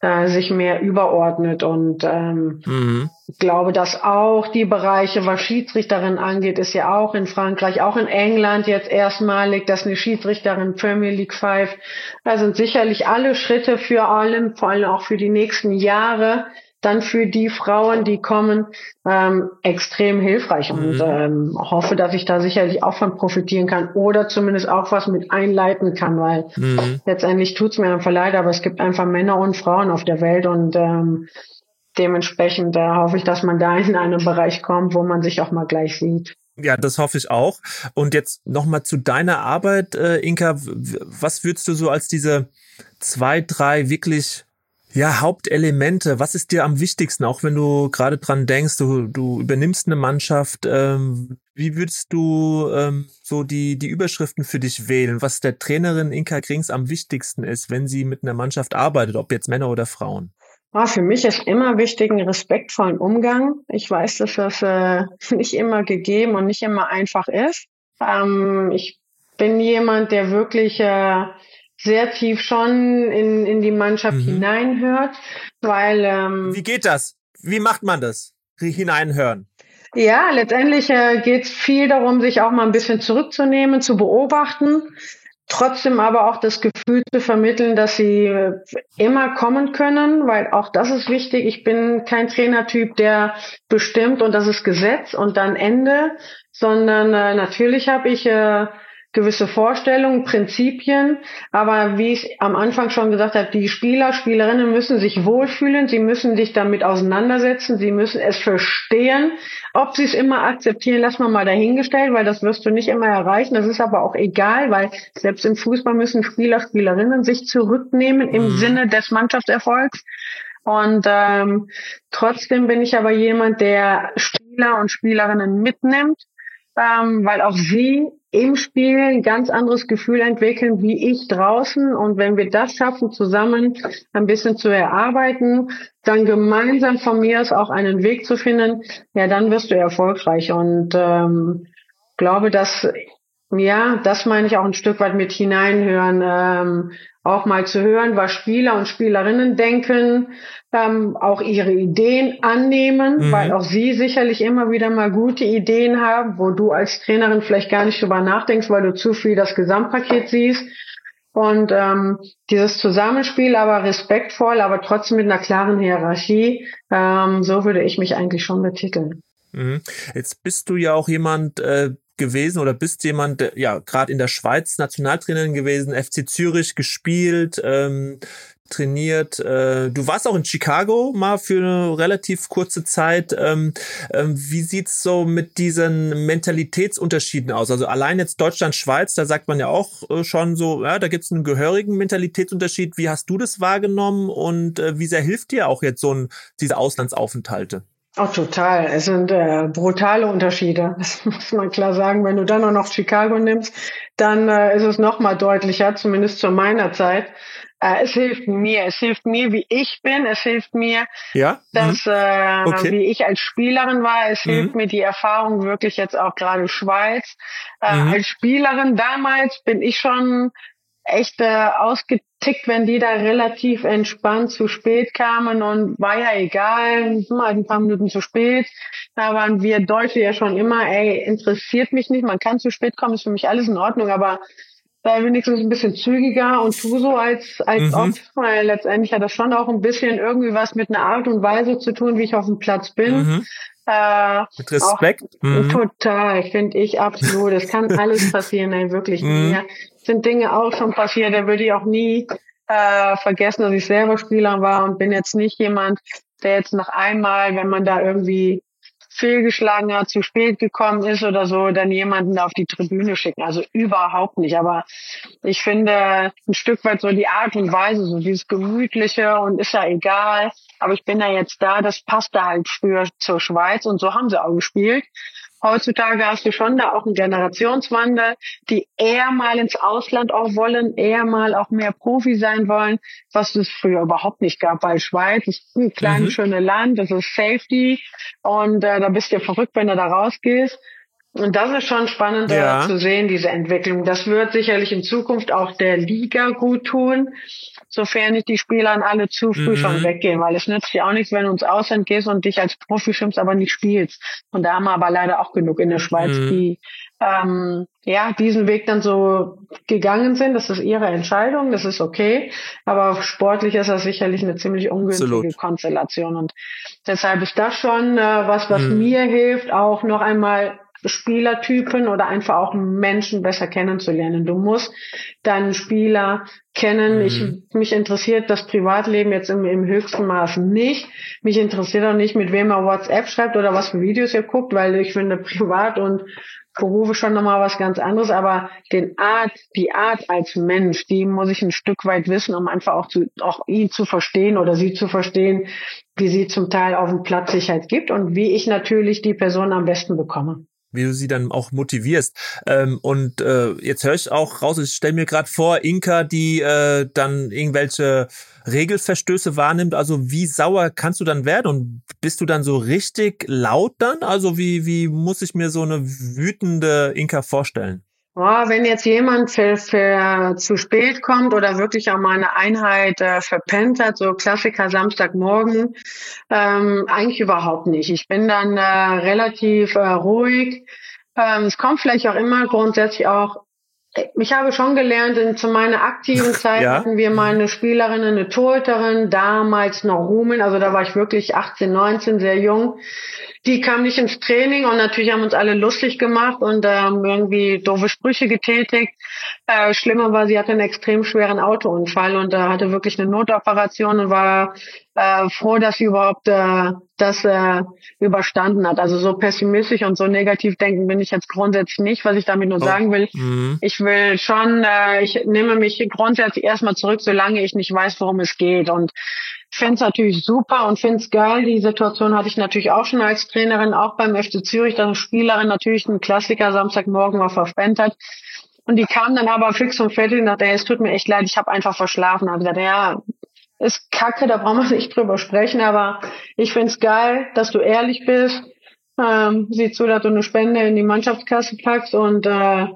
äh, sich mehr überordnet und ähm, mhm. glaube, dass auch die Bereiche, was Schiedsrichterin angeht, ist ja auch in Frankreich, auch in England jetzt erstmalig, dass eine Schiedsrichterin Premier League 5, da sind sicherlich alle Schritte für allem, vor allem auch für die nächsten Jahre, dann für die Frauen, die kommen, ähm, extrem hilfreich und mhm. ähm, hoffe, dass ich da sicherlich auch von profitieren kann oder zumindest auch was mit einleiten kann, weil mhm. letztendlich tut's mir einfach leid, aber es gibt einfach Männer und Frauen auf der Welt und ähm, dementsprechend äh, hoffe ich, dass man da in einen Bereich kommt, wo man sich auch mal gleich sieht. Ja, das hoffe ich auch. Und jetzt nochmal zu deiner Arbeit, äh, Inka. Was würdest du so als diese zwei, drei wirklich ja, Hauptelemente, was ist dir am wichtigsten, auch wenn du gerade dran denkst, du, du übernimmst eine Mannschaft, ähm, wie würdest du ähm, so die, die Überschriften für dich wählen, was der Trainerin Inka Krings am wichtigsten ist, wenn sie mit einer Mannschaft arbeitet, ob jetzt Männer oder Frauen? Ah, für mich ist immer wichtig ein respektvollen Umgang. Ich weiß, dass das äh, nicht immer gegeben und nicht immer einfach ist. Ähm, ich bin jemand, der wirklich äh, sehr tief schon in, in die Mannschaft mhm. hineinhört, weil ähm, Wie geht das? Wie macht man das? Hineinhören? Ja, letztendlich äh, geht es viel darum, sich auch mal ein bisschen zurückzunehmen, zu beobachten, trotzdem aber auch das Gefühl zu vermitteln, dass sie äh, immer kommen können, weil auch das ist wichtig. Ich bin kein Trainertyp, der bestimmt und das ist Gesetz und dann Ende, sondern äh, natürlich habe ich äh, gewisse Vorstellungen, Prinzipien. Aber wie ich am Anfang schon gesagt habe, die Spieler, Spielerinnen müssen sich wohlfühlen, sie müssen sich damit auseinandersetzen, sie müssen es verstehen. Ob sie es immer akzeptieren, lass mal mal dahingestellt, weil das wirst du nicht immer erreichen. Das ist aber auch egal, weil selbst im Fußball müssen Spieler, Spielerinnen sich zurücknehmen im mhm. Sinne des Mannschaftserfolgs. Und ähm, trotzdem bin ich aber jemand, der Spieler und Spielerinnen mitnimmt, ähm, weil auch sie im Spiel ein ganz anderes Gefühl entwickeln wie ich draußen. Und wenn wir das schaffen, zusammen ein bisschen zu erarbeiten, dann gemeinsam von mir aus auch einen Weg zu finden, ja, dann wirst du erfolgreich. Und ähm, glaube, dass ja, das meine ich auch ein Stück weit mit hineinhören, ähm, auch mal zu hören, was Spieler und Spielerinnen denken, ähm, auch ihre Ideen annehmen, mhm. weil auch sie sicherlich immer wieder mal gute Ideen haben, wo du als Trainerin vielleicht gar nicht drüber nachdenkst, weil du zu viel das Gesamtpaket siehst. Und ähm, dieses Zusammenspiel, aber respektvoll, aber trotzdem mit einer klaren Hierarchie, ähm, so würde ich mich eigentlich schon betiteln. Mhm. Jetzt bist du ja auch jemand, äh, gewesen oder bist jemand, der, ja, gerade in der Schweiz Nationaltrainerin gewesen, FC Zürich gespielt, ähm, trainiert. Äh, du warst auch in Chicago mal für eine relativ kurze Zeit. Ähm, ähm, wie sieht's so mit diesen Mentalitätsunterschieden aus? Also allein jetzt Deutschland, Schweiz, da sagt man ja auch äh, schon so, ja, da gibt's einen gehörigen Mentalitätsunterschied. Wie hast du das wahrgenommen und äh, wie sehr hilft dir auch jetzt so ein, diese Auslandsaufenthalte? Oh, total. Es sind äh, brutale Unterschiede. Das muss man klar sagen. Wenn du dann auch noch Chicago nimmst, dann äh, ist es noch mal deutlicher, zumindest zu meiner Zeit. Äh, es hilft mir. Es hilft mir, wie ich bin. Es hilft mir, ja? dass mhm. äh, okay. wie ich als Spielerin war. Es mhm. hilft mir die Erfahrung wirklich jetzt auch gerade Schweiz. Äh, mhm. Als Spielerin damals bin ich schon echt äh, ausgetickt, wenn die da relativ entspannt zu spät kamen und war ja egal, mal ein paar Minuten zu spät. Da waren wir Deutsche ja schon immer, ey, interessiert mich nicht, man kann zu spät kommen, ist für mich alles in Ordnung, aber sei wenigstens ein bisschen zügiger und tu so als, als mhm. ob, weil letztendlich hat das schon auch ein bisschen irgendwie was mit einer Art und Weise zu tun, wie ich auf dem Platz bin. Mhm. Äh, Mit Respekt. Mhm. Total, finde ich absolut. Es kann alles passieren, nein, wirklich. Mhm. Mir sind Dinge auch schon passiert, da würde ich auch nie äh, vergessen, dass ich selber Spieler war und bin jetzt nicht jemand, der jetzt noch einmal, wenn man da irgendwie fehlgeschlagen hat, zu spät gekommen ist oder so, dann jemanden auf die Tribüne schicken. Also überhaupt nicht. Aber ich finde ein Stück weit so die Art und Weise, so dieses Gemütliche und ist ja egal. Aber ich bin da jetzt da, das passte halt früher zur Schweiz und so haben sie auch gespielt. Heutzutage hast du schon da auch einen Generationswandel, die eher mal ins Ausland auch wollen, eher mal auch mehr Profi sein wollen, was es früher überhaupt nicht gab. Weil Schweiz ist ein kleines, mhm. schönes Land, das ist Safety und äh, da bist du verrückt, wenn du da rausgehst. Und das ist schon spannend ja. zu sehen, diese Entwicklung. Das wird sicherlich in Zukunft auch der Liga gut tun, sofern nicht die Spieler an alle zu früh mhm. schon weggehen, weil es nützt dir auch nichts, wenn du ins Ausland gehst und dich als Profi schimpfst, aber nicht spielst. Und da haben wir aber leider auch genug in der Schweiz, mhm. die ähm, ja diesen Weg dann so gegangen sind. Das ist ihre Entscheidung, das ist okay. Aber sportlich ist das sicherlich eine ziemlich ungünstige Absolut. Konstellation. Und deshalb ist das schon äh, was, was mhm. mir hilft, auch noch einmal Spielertypen oder einfach auch Menschen besser kennenzulernen. Du musst deinen Spieler kennen. Mhm. Ich, mich interessiert das Privatleben jetzt im, im höchsten Maße nicht. Mich interessiert auch nicht, mit wem er WhatsApp schreibt oder was für Videos er guckt, weil ich finde Privat und Berufe schon nochmal was ganz anderes, aber den Art, die Art als Mensch, die muss ich ein Stück weit wissen, um einfach auch zu, auch ihn zu verstehen oder sie zu verstehen, wie sie zum Teil auf dem Platz sich halt gibt und wie ich natürlich die Person am besten bekomme wie du sie dann auch motivierst. Ähm, und äh, jetzt höre ich auch raus, ich stelle mir gerade vor, Inka, die äh, dann irgendwelche Regelverstöße wahrnimmt. Also wie sauer kannst du dann werden? Und bist du dann so richtig laut dann? Also wie, wie muss ich mir so eine wütende Inka vorstellen? Oh, wenn jetzt jemand für, für zu spät kommt oder wirklich auch mal eine Einheit äh, verpennt hat, so Klassiker Samstagmorgen, ähm, eigentlich überhaupt nicht. Ich bin dann äh, relativ äh, ruhig. Ähm, es kommt vielleicht auch immer grundsätzlich auch ich habe schon gelernt, in, zu meiner aktiven Zeit ja. hatten wir mal eine Spielerin, eine Torhüterin, damals noch Rumen, also da war ich wirklich 18, 19, sehr jung. Die kam nicht ins Training und natürlich haben uns alle lustig gemacht und ähm, irgendwie doofe Sprüche getätigt. Äh, schlimmer war, sie hatte einen extrem schweren Autounfall und äh, hatte wirklich eine Notoperation und war äh, froh, dass sie überhaupt äh, das äh, überstanden hat. Also so pessimistisch und so negativ denken bin ich jetzt grundsätzlich nicht. Was ich damit nur oh. sagen will, mhm. ich will schon, äh, ich nehme mich grundsätzlich erstmal zurück, solange ich nicht weiß, worum es geht. Und ich finde es natürlich super und finde es geil. Die Situation hatte ich natürlich auch schon als Trainerin, auch beim FC Zürich, dass eine Spielerin natürlich einen Klassiker Samstagmorgen mal verspendet hat. Und die kam dann aber fix und fertig und dachte, ey, es tut mir echt leid, ich habe einfach verschlafen. Also gesagt, ja, ist kacke, da brauchen wir nicht drüber sprechen, aber ich find's geil, dass du ehrlich bist. Ähm, sieh zu, dass du eine Spende in die Mannschaftskasse packst und äh,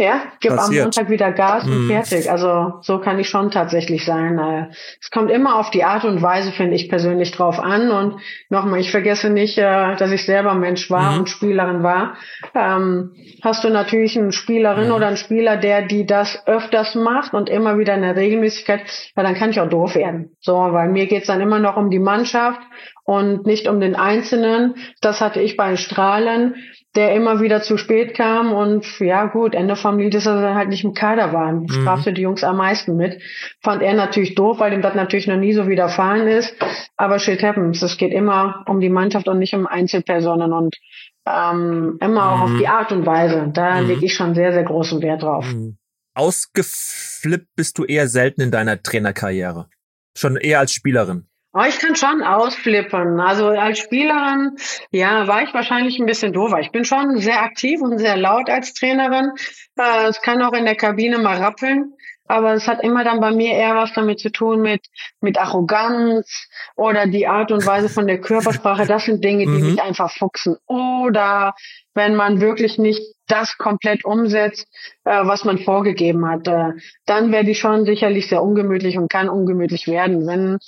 ja, gib Passiert. am Montag wieder Gas und mhm. fertig. Also so kann ich schon tatsächlich sein. Es kommt immer auf die Art und Weise, finde ich persönlich, drauf an. Und nochmal, ich vergesse nicht, äh, dass ich selber Mensch war mhm. und Spielerin war. Ähm, hast du natürlich eine Spielerin mhm. oder einen Spieler, der die das öfters macht und immer wieder in der Regelmäßigkeit, ja, dann kann ich auch doof werden. So, weil mir geht's dann immer noch um die Mannschaft und nicht um den Einzelnen. Das hatte ich bei Strahlen der immer wieder zu spät kam und ja gut, Ende vom Lied ist, dass er halt nicht im Kader war. Mhm. Strafte die Jungs am meisten mit. Fand er natürlich doof, weil ihm das natürlich noch nie so widerfahren ist. Aber shit happens. Es geht immer um die Mannschaft und nicht um Einzelpersonen und ähm, immer auch auf mhm. die Art und Weise. Da mhm. lege ich schon sehr, sehr großen Wert drauf. Mhm. Ausgeflippt bist du eher selten in deiner Trainerkarriere. Schon eher als Spielerin. Oh, ich kann schon ausflippen. Also als Spielerin, ja, war ich wahrscheinlich ein bisschen doofer. Ich bin schon sehr aktiv und sehr laut als Trainerin. Äh, es kann auch in der Kabine mal rappeln. Aber es hat immer dann bei mir eher was damit zu tun mit, mit Arroganz oder die Art und Weise von der Körpersprache. Das sind Dinge, die mhm. mich einfach fuchsen. Oder wenn man wirklich nicht das komplett umsetzt, äh, was man vorgegeben hat, äh, dann werde ich schon sicherlich sehr ungemütlich und kann ungemütlich werden. Wenn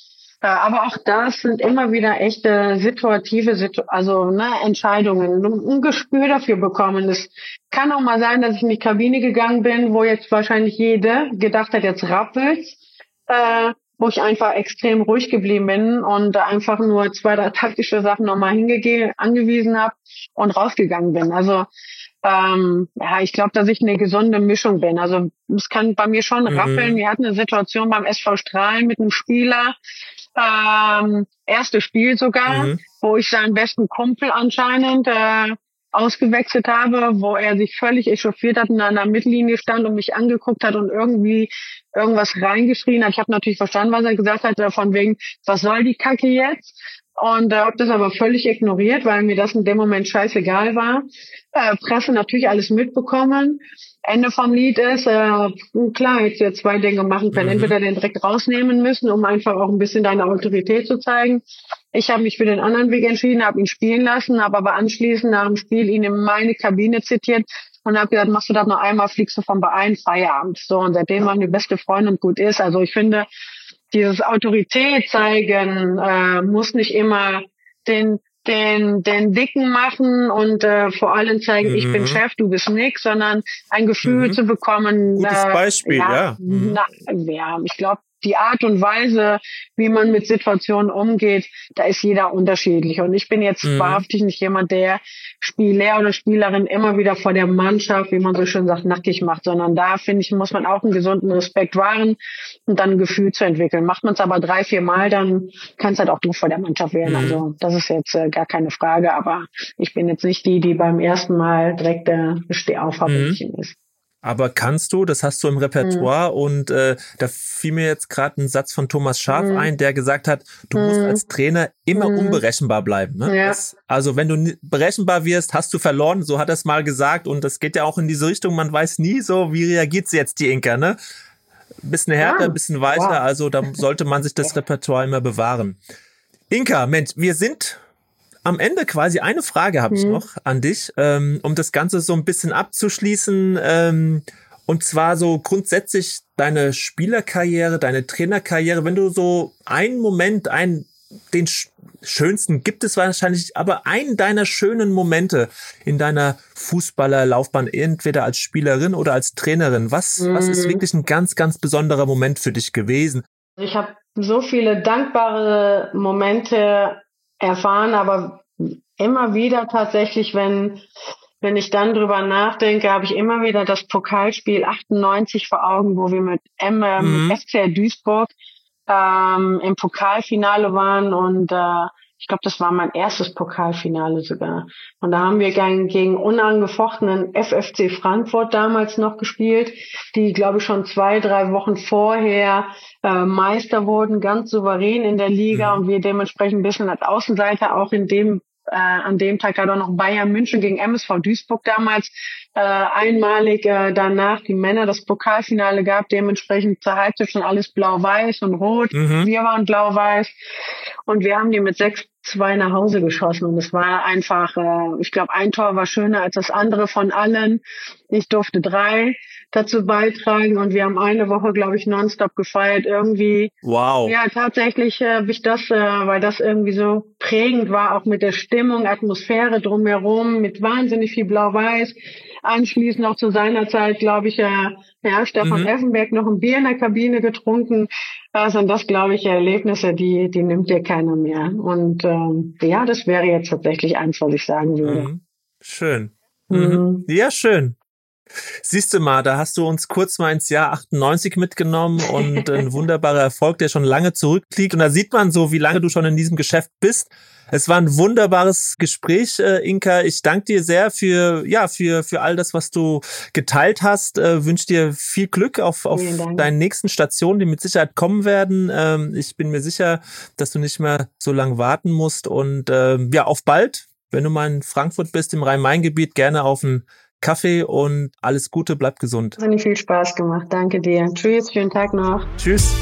aber auch das sind immer wieder echte situative Situ also ne, Entscheidungen, ein Gespür dafür bekommen. Es kann auch mal sein, dass ich in die Kabine gegangen bin, wo jetzt wahrscheinlich jede gedacht hat, jetzt rappelt, äh, wo ich einfach extrem ruhig geblieben bin und einfach nur zwei, drei taktische Sachen nochmal hingegeben, angewiesen habe und rausgegangen bin. Also ähm, ja, ich glaube, dass ich eine gesunde Mischung bin. Also es kann bei mir schon mhm. rappeln. Wir hatten eine Situation beim SV Strahlen mit einem Spieler, ähm, erste Spiel sogar. Mhm. wo ich seinen besten Kumpel anscheinend äh, ausgewechselt habe, wo er sich völlig echauffiert hat und an der Mittellinie stand und mich angeguckt hat und irgendwie irgendwas reingeschrien hat. Ich habe natürlich verstanden, was er gesagt hat, äh, von wegen, was soll die Kacke jetzt? Und äh, habe das aber völlig ignoriert, weil mir das in dem Moment scheißegal war. Äh, Presse natürlich alles mitbekommen. Ende vom Lied ist, äh, klar, hättest du jetzt zwei Dinge machen können. Mhm. Entweder den direkt rausnehmen müssen, um einfach auch ein bisschen deine Autorität zu zeigen. Ich habe mich für den anderen Weg entschieden, habe ihn spielen lassen, habe aber anschließend nach dem Spiel ihn in meine Kabine zitiert und habe gesagt, machst du das noch einmal, fliegst du vom Verein, Feierabend. So, und seitdem waren wir beste Freunde und gut ist. Also ich finde, dieses Autorität zeigen äh, muss nicht immer den den den dicken machen und äh, vor allem zeigen, mhm. ich bin mhm. Chef, du bist nix, sondern ein Gefühl mhm. zu bekommen. Gutes äh, Beispiel, ja. ja. Mhm. Na, ja ich glaube, die Art und Weise, wie man mit Situationen umgeht, da ist jeder unterschiedlich. Und ich bin jetzt mhm. wahrhaftig nicht jemand, der Spieler oder Spielerin immer wieder vor der Mannschaft, wie man so schön sagt, nackig macht, sondern da finde ich, muss man auch einen gesunden Respekt wahren und dann ein Gefühl zu entwickeln. Macht man es aber drei, vier Mal, dann kann es halt auch du vor der Mannschaft werden. Mhm. Also das ist jetzt äh, gar keine Frage, aber ich bin jetzt nicht die, die beim ersten Mal direkt äh, Stehaufhabmädchen mhm. ist. Aber kannst du, das hast du im Repertoire mhm. und äh, da fiel mir jetzt gerade ein Satz von Thomas Scharf mhm. ein, der gesagt hat, du mhm. musst als Trainer immer mhm. unberechenbar bleiben. Ne? Ja. Das, also wenn du berechenbar wirst, hast du verloren, so hat er es mal gesagt und das geht ja auch in diese Richtung, man weiß nie so, wie reagiert sie jetzt die Inka, ne? Bisschen härter, ja. bisschen weicher, wow. also da sollte man sich das Repertoire immer bewahren. Inka, Mensch, wir sind am Ende quasi eine Frage habe ich mhm. noch an dich, ähm, um das Ganze so ein bisschen abzuschließen. Ähm, und zwar so grundsätzlich deine Spielerkarriere, deine Trainerkarriere, wenn du so einen Moment, einen, den schönsten gibt es wahrscheinlich, aber einen deiner schönen Momente in deiner Fußballerlaufbahn, entweder als Spielerin oder als Trainerin, was, mhm. was ist mhm. wirklich ein ganz, ganz besonderer Moment für dich gewesen? Ich habe so viele dankbare Momente erfahren, aber immer wieder tatsächlich, wenn wenn ich dann drüber nachdenke, habe ich immer wieder das Pokalspiel 98 vor Augen, wo wir mit M ähm, mhm. FCR Duisburg ähm, im Pokalfinale waren und äh, ich glaube, das war mein erstes Pokalfinale sogar. Und da haben wir gegen, gegen unangefochtenen FFC Frankfurt damals noch gespielt, die, glaube ich, schon zwei, drei Wochen vorher äh, Meister wurden, ganz souverän in der Liga mhm. und wir dementsprechend ein bisschen als Außenseiter auch in dem äh, an dem Tag gerade auch noch Bayern München gegen MSV Duisburg damals äh, einmalig äh, danach die Männer das Pokalfinale gab, dementsprechend zur Halbzeit schon alles blau-weiß und rot. Mhm. Wir waren blau-weiß und wir haben die mit sechs zwei nach Hause geschossen und es war einfach, äh, ich glaube, ein Tor war schöner als das andere von allen. Ich durfte drei dazu beitragen und wir haben eine Woche, glaube ich, nonstop gefeiert. Irgendwie. Wow. Ja, tatsächlich äh, habe ich das, äh, weil das irgendwie so prägend war, auch mit der Stimmung, Atmosphäre drumherum, mit wahnsinnig viel Blau-Weiß. Anschließend auch zu seiner Zeit, glaube ich, äh, ja, Stefan mhm. Effenberg noch ein Bier in der Kabine getrunken. Das sind das, glaube ich, Erlebnisse, die, die nimmt dir keiner mehr. Und ähm, ja, das wäre jetzt tatsächlich eins, was ich sagen würde. Mhm. Schön. Mhm. mhm. Ja, schön. Siehst du mal, da hast du uns kurz mal ins Jahr 98 mitgenommen und ein wunderbarer Erfolg, der schon lange zurückliegt. Und da sieht man so, wie lange du schon in diesem Geschäft bist. Es war ein wunderbares Gespräch, äh, Inka. Ich danke dir sehr für, ja, für, für all das, was du geteilt hast. Äh, wünsche dir viel Glück auf, auf deinen nächsten Stationen, die mit Sicherheit kommen werden. Ähm, ich bin mir sicher, dass du nicht mehr so lange warten musst. Und äh, ja, auf bald. Wenn du mal in Frankfurt bist, im Rhein-Main-Gebiet, gerne auf ein Kaffee und alles Gute, bleib gesund. Hat mir viel Spaß gemacht. Danke dir. Tschüss, schönen Tag noch. Tschüss.